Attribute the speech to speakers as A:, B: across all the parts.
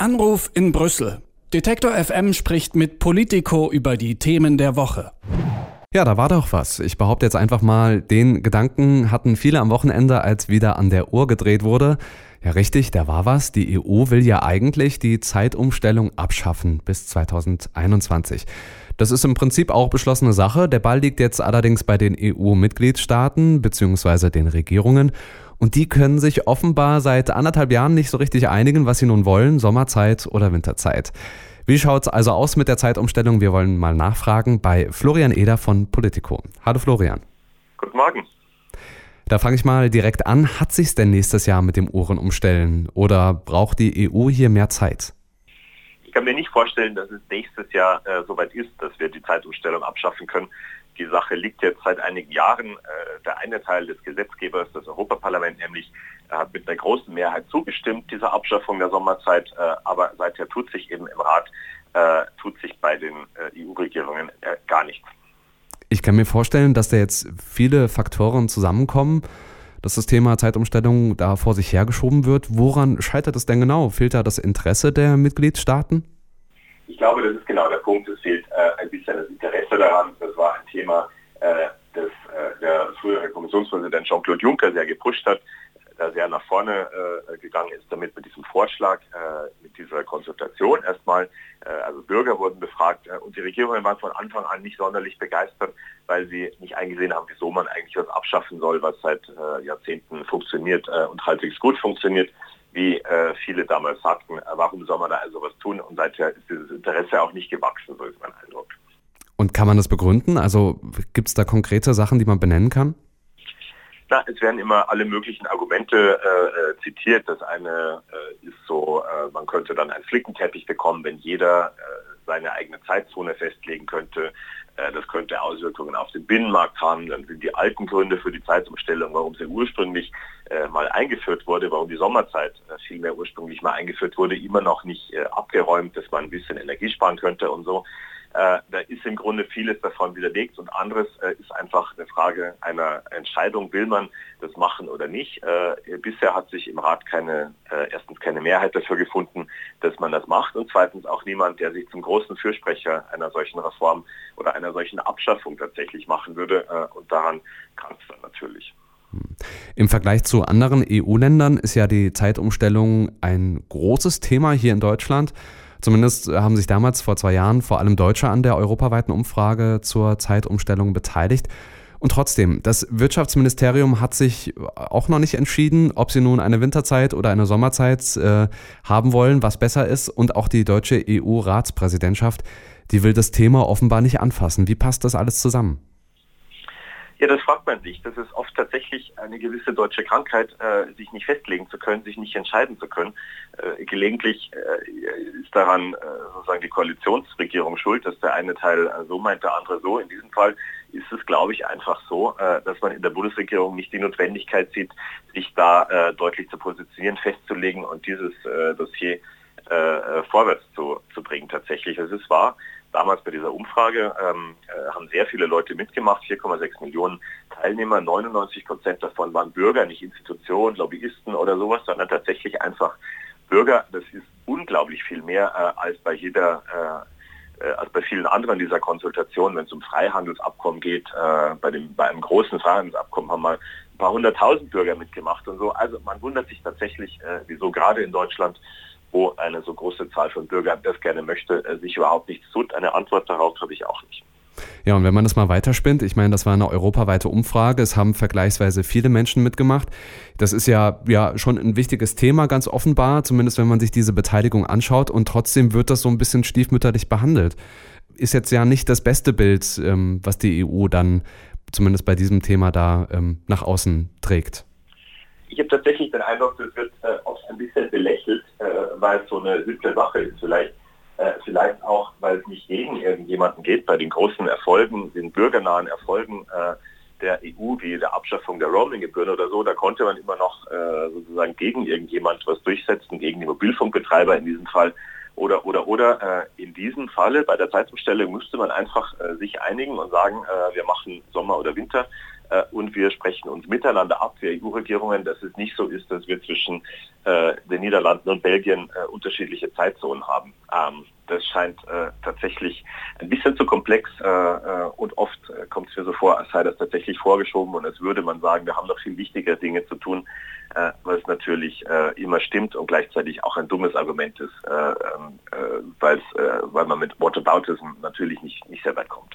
A: Anruf in Brüssel. Detektor FM spricht mit Politico über die Themen der Woche.
B: Ja, da war doch was. Ich behaupte jetzt einfach mal, den Gedanken hatten viele am Wochenende, als wieder an der Uhr gedreht wurde. Ja, richtig, da war was. Die EU will ja eigentlich die Zeitumstellung abschaffen bis 2021. Das ist im Prinzip auch beschlossene Sache. Der Ball liegt jetzt allerdings bei den EU-Mitgliedstaaten bzw. den Regierungen. Und die können sich offenbar seit anderthalb Jahren nicht so richtig einigen, was sie nun wollen, Sommerzeit oder Winterzeit. Wie schaut es also aus mit der Zeitumstellung? Wir wollen mal nachfragen bei Florian Eder von Politico. Hallo Florian.
C: Guten Morgen.
B: Da fange ich mal direkt an. Hat sich's denn nächstes Jahr mit dem Uhrenumstellen oder braucht die EU hier mehr Zeit?
C: Ich kann mir nicht vorstellen, dass es nächstes Jahr äh, soweit ist, dass wir die Zeitumstellung abschaffen können. Die Sache liegt jetzt seit einigen Jahren. Äh, der eine Teil des Gesetzgebers, das Europaparlament nämlich, hat mit einer großen Mehrheit zugestimmt, dieser Abschaffung der Sommerzeit. Äh, aber seither tut sich eben im Rat, äh, tut sich bei den EU-Regierungen gar nichts.
B: Ich kann mir vorstellen, dass da jetzt viele Faktoren zusammenkommen, dass das Thema Zeitumstellung da vor sich hergeschoben wird. Woran scheitert es denn genau? Fehlt da das Interesse der Mitgliedstaaten?
C: Ich glaube, das ist genau der Punkt. Es fehlt äh, ein bisschen das Interesse daran. Das war ein Thema, äh, das äh, der frühere Kommissionspräsident Jean-Claude Juncker sehr gepusht hat da sehr nach vorne äh, gegangen ist damit mit diesem Vorschlag, äh, mit dieser Konsultation erstmal. Äh, also Bürger wurden befragt äh, und die Regierungen waren von Anfang an nicht sonderlich begeistert, weil sie nicht eingesehen haben, wieso man eigentlich was abschaffen soll, was seit äh, Jahrzehnten funktioniert äh, und halbwegs gut funktioniert wie viele damals sagten, warum soll man da also was tun? Und seither ist dieses Interesse auch nicht gewachsen, so ist mein Eindruck.
B: Und kann man das begründen? Also gibt es da konkrete Sachen, die man benennen kann?
C: Na, es werden immer alle möglichen Argumente äh, äh, zitiert. Das eine äh, ist so, äh, man könnte dann einen Flickenteppich bekommen, wenn jeder äh, seine eigene Zeitzone festlegen könnte. Das könnte Auswirkungen auf den Binnenmarkt haben. Dann sind die alten Gründe für die Zeitumstellung, warum sie ursprünglich mal eingeführt wurde, warum die Sommerzeit vielmehr ursprünglich mal eingeführt wurde, immer noch nicht abgeräumt, dass man ein bisschen Energie sparen könnte und so. Äh, da ist im Grunde vieles davon widerlegt und anderes äh, ist einfach eine Frage einer Entscheidung, will man das machen oder nicht. Äh, bisher hat sich im Rat keine, erstens keine Mehrheit dafür gefunden, dass man das macht und zweitens auch niemand, der sich zum großen Fürsprecher einer solchen Reform oder einer solchen Abschaffung tatsächlich machen würde und daran kann es dann natürlich.
B: Im Vergleich zu anderen EU-Ländern ist ja die Zeitumstellung ein großes Thema hier in Deutschland. Zumindest haben sich damals vor zwei Jahren vor allem Deutsche an der europaweiten Umfrage zur Zeitumstellung beteiligt. Und trotzdem, das Wirtschaftsministerium hat sich auch noch nicht entschieden, ob sie nun eine Winterzeit oder eine Sommerzeit äh, haben wollen, was besser ist. Und auch die deutsche EU-Ratspräsidentschaft, die will das Thema offenbar nicht anfassen. Wie passt das alles zusammen?
C: Ja, das fragt man sich. Das ist oft tatsächlich eine gewisse deutsche Krankheit, äh, sich nicht festlegen zu können, sich nicht entscheiden zu können. Äh, gelegentlich äh, ist daran äh, sozusagen die Koalitionsregierung schuld, dass der eine Teil äh, so meint, der andere so. In diesem Fall ist es, glaube ich, einfach so, äh, dass man in der Bundesregierung nicht die Notwendigkeit sieht, sich da deutlich zu positionieren, festzulegen und dieses Dossier vorwärts zu, zu bringen tatsächlich. Es ist wahr, damals bei dieser Umfrage ähm, äh, haben sehr viele Leute mitgemacht, 4,6 Millionen Teilnehmer, 99 Prozent davon waren Bürger, nicht Institutionen, Lobbyisten oder sowas, sondern tatsächlich einfach Bürger. Das ist unglaublich viel mehr äh, als bei jeder äh, äh als bei vielen anderen dieser Konsultationen, wenn es um Freihandelsabkommen geht, äh, bei, dem, bei einem großen Freihandelsabkommen haben wir paar hunderttausend Bürger mitgemacht und so. Also man wundert sich tatsächlich, äh, wieso gerade in Deutschland wo eine so große Zahl von Bürgern das gerne möchte, äh, sich überhaupt nichts tut. Eine Antwort darauf habe ich auch nicht.
B: Ja, und wenn man das mal weiterspinnt, ich meine, das war eine europaweite Umfrage, es haben vergleichsweise viele Menschen mitgemacht. Das ist ja, ja schon ein wichtiges Thema, ganz offenbar, zumindest wenn man sich diese Beteiligung anschaut und trotzdem wird das so ein bisschen stiefmütterlich behandelt. Ist jetzt ja nicht das beste Bild, ähm, was die EU dann zumindest bei diesem Thema da ähm, nach außen trägt.
C: Ich habe tatsächlich den Eindruck, das wird äh, oft ein bisschen belächelt, äh, weil es so eine simple Sache ist vielleicht. Äh, vielleicht auch, weil es nicht gegen irgendjemanden geht. Bei den großen Erfolgen, den bürgernahen Erfolgen äh, der EU, wie der Abschaffung der Roaming-Gebühren oder so, da konnte man immer noch äh, sozusagen gegen irgendjemand was durchsetzen, gegen die Mobilfunkbetreiber in diesem Fall. Oder, oder, oder äh, in diesem Falle bei der Zeitumstellung müsste man einfach äh, sich einigen und sagen, äh, wir machen Sommer oder Winter und wir sprechen uns miteinander ab, wir EU-Regierungen, dass es nicht so ist, dass wir zwischen äh, den Niederlanden und Belgien äh, unterschiedliche Zeitzonen haben. Ähm, das scheint äh, tatsächlich ein bisschen zu komplex äh, äh, und oft kommt es mir so vor, als sei das tatsächlich vorgeschoben und als würde man sagen, wir haben noch viel wichtigere Dinge zu tun, was natürlich immer stimmt und gleichzeitig auch ein dummes Argument ist, ähm, weil man mit Whataboutism natürlich nicht, nicht sehr weit kommt.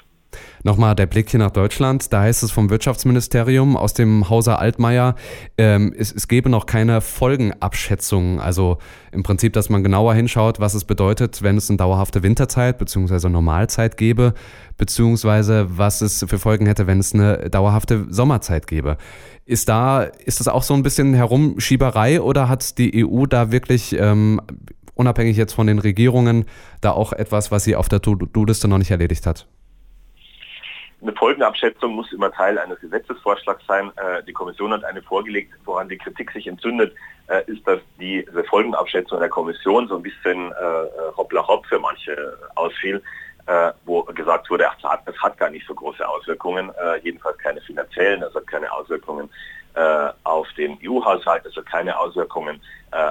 B: Nochmal der Blick hier nach Deutschland. Da heißt es vom Wirtschaftsministerium aus dem Hause Altmaier, ähm, es, es gebe noch keine Folgenabschätzung. Also im Prinzip, dass man genauer hinschaut, was es bedeutet, wenn es eine dauerhafte Winterzeit bzw. Normalzeit gäbe, beziehungsweise was es für Folgen hätte, wenn es eine dauerhafte Sommerzeit gäbe. Ist da, ist das auch so ein bisschen Herumschieberei oder hat die EU da wirklich ähm, unabhängig jetzt von den Regierungen, da auch etwas, was sie auf der To-Do-Liste noch nicht erledigt hat?
C: Eine Folgenabschätzung muss immer Teil eines Gesetzesvorschlags sein. Äh, die Kommission hat eine vorgelegt, woran die Kritik sich entzündet, äh, ist, dass diese Folgenabschätzung der Kommission so ein bisschen äh, hoppla hopp für manche ausfiel, wo gesagt wurde, ach, das hat gar nicht so große Auswirkungen, jedenfalls keine finanziellen, hat keine Auswirkungen auf den EU-Haushalt, hat keine Auswirkungen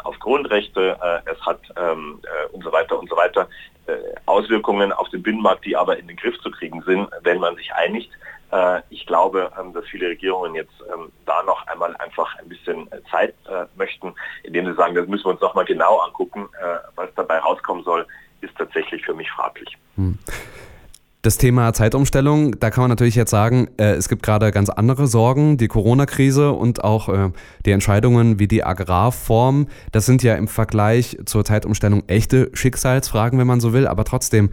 C: auf Grundrechte, es hat ähm, und so weiter und so weiter. Auswirkungen auf den Binnenmarkt, die aber in den Griff zu man sich einigt. Äh, ich glaube, ähm, dass viele Regierungen jetzt ähm, da noch einmal einfach ein bisschen äh, Zeit äh, möchten, indem sie sagen, das müssen wir uns noch mal genau angucken. Was dabei rauskommen soll, ist tatsächlich für mich fraglich. Hm.
B: Das Thema Zeitumstellung, da kann man natürlich jetzt sagen, es gibt gerade ganz andere Sorgen, die Corona-Krise und auch die Entscheidungen wie die Agrarform. Das sind ja im Vergleich zur Zeitumstellung echte Schicksalsfragen, wenn man so will. Aber trotzdem,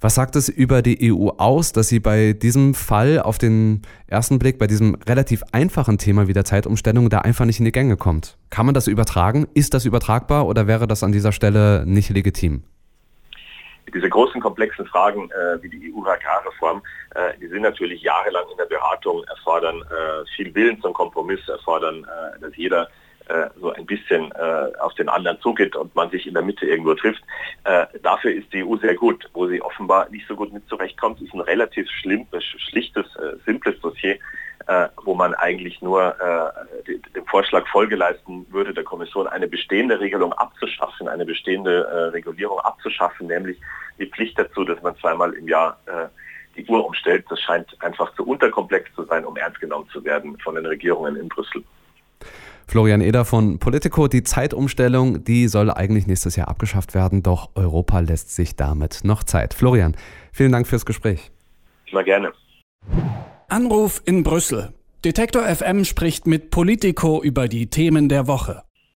B: was sagt es über die EU aus, dass sie bei diesem Fall auf den ersten Blick, bei diesem relativ einfachen Thema wie der Zeitumstellung, da einfach nicht in die Gänge kommt? Kann man das übertragen? Ist das übertragbar oder wäre das an dieser Stelle nicht legitim?
C: diese großen komplexen Fragen äh, wie die EU-Agrarreform, äh, die sind natürlich jahrelang in der Beratung, erfordern äh, viel Willen zum Kompromiss, erfordern, äh, dass jeder so ein bisschen äh, auf den anderen zugeht und man sich in der Mitte irgendwo trifft. dafür ist die EU sehr gut. Wo sie offenbar nicht so gut mit zurechtkommt, ist ein relativ schlimm, schlichtes, simples Dossier äh, wo man eigentlich nur äh, dem Vorschlag Folge leisten würde, der Kommission eine bestehende Regelung abzuschaffen, eine bestehende äh, Regulierung abzuschaffen, nämlich die Pflicht dazu, dass man zweimal im Jahr äh, die Uhr umstellt. Das scheint einfach zu unterkomplex zu sein, um ernst genommen zu werden von den Regierungen in Brüssel.
B: Florian Eder von Politico, die Zeitumstellung, die soll eigentlich nächstes Jahr abgeschafft werden, doch Europa lässt sich damit noch Zeit. Florian, vielen Dank fürs Gespräch.
C: Immer gerne.
A: Anruf in Brüssel. Detektor FM spricht mit Politico über die Themen der Woche.